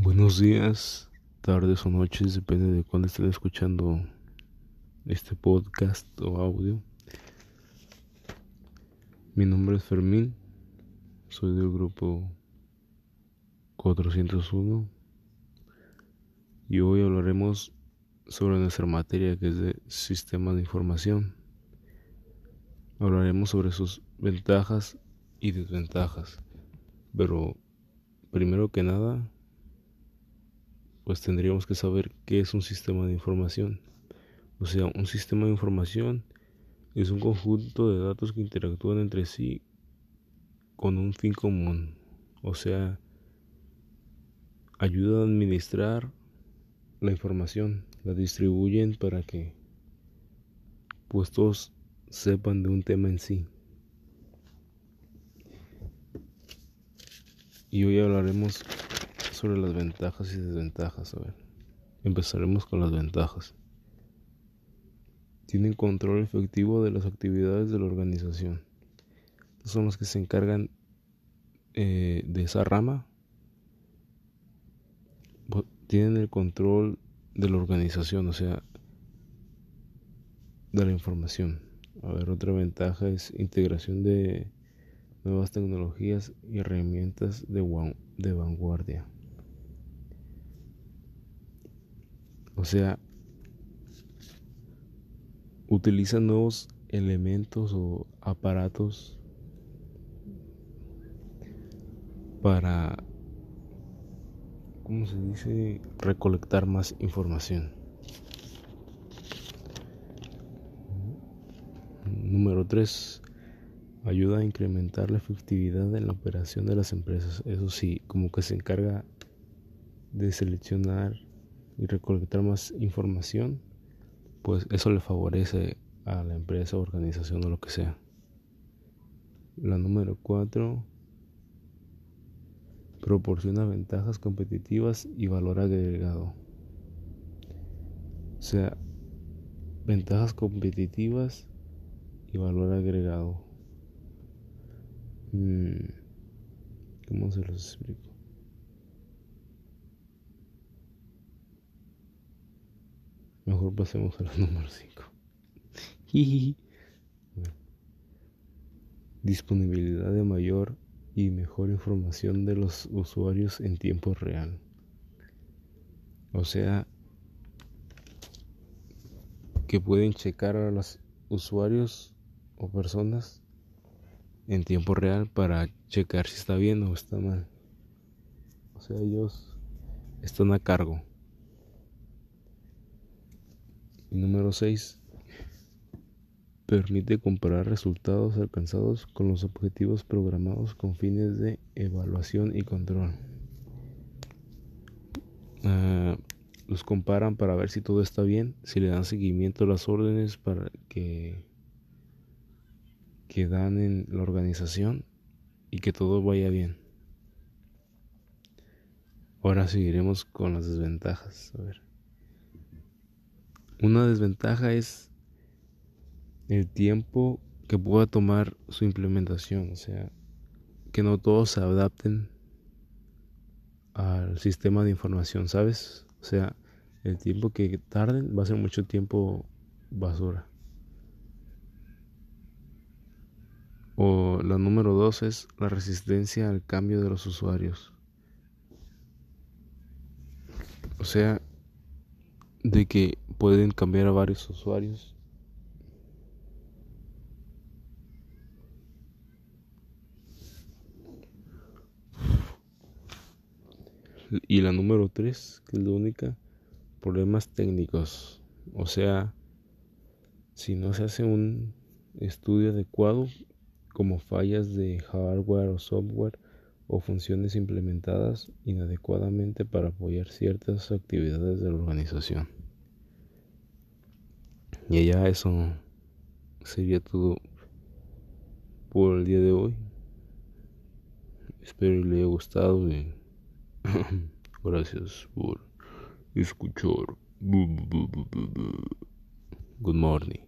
Buenos días, tardes o noches, depende de cuándo estén escuchando este podcast o audio. Mi nombre es Fermín, soy del grupo 401 y hoy hablaremos sobre nuestra materia que es de sistema de información. Hablaremos sobre sus ventajas y desventajas, pero primero que nada pues tendríamos que saber qué es un sistema de información. O sea, un sistema de información es un conjunto de datos que interactúan entre sí con un fin común. O sea, ayuda a administrar la información, la distribuyen para que pues todos sepan de un tema en sí. Y hoy hablaremos sobre las ventajas y desventajas. A ver, empezaremos con las ventajas. Tienen control efectivo de las actividades de la organización. son los que se encargan eh, de esa rama. Tienen el control de la organización, o sea, de la información. A ver, otra ventaja es integración de nuevas tecnologías y herramientas de, de vanguardia. O sea, utiliza nuevos elementos o aparatos para, ¿cómo se dice?, recolectar más información. Número 3. Ayuda a incrementar la efectividad en la operación de las empresas. Eso sí, como que se encarga de seleccionar y recolectar más información, pues eso le favorece a la empresa, organización o lo que sea. La número 4 proporciona ventajas competitivas y valor agregado. O sea, ventajas competitivas y valor agregado. Mm, ¿Cómo se los explico? Mejor pasemos a la número 5. Disponibilidad de mayor y mejor información de los usuarios en tiempo real. O sea, que pueden checar a los usuarios o personas en tiempo real para checar si está bien o está mal. O sea, ellos están a cargo. Y número 6. Permite comparar resultados alcanzados con los objetivos programados con fines de evaluación y control. Ah, los comparan para ver si todo está bien, si le dan seguimiento a las órdenes para que, que dan en la organización y que todo vaya bien. Ahora seguiremos con las desventajas. A ver. Una desventaja es el tiempo que pueda tomar su implementación, o sea, que no todos se adapten al sistema de información, ¿sabes? O sea, el tiempo que tarden va a ser mucho tiempo basura. O la número dos es la resistencia al cambio de los usuarios. O sea, de que pueden cambiar a varios usuarios. Y la número 3, que es la única, problemas técnicos. O sea, si no se hace un estudio adecuado, como fallas de hardware o software o funciones implementadas inadecuadamente para apoyar ciertas actividades de la organización. Y ya eso sería todo por el día de hoy. Espero le haya gustado y gracias por escuchar. Good morning.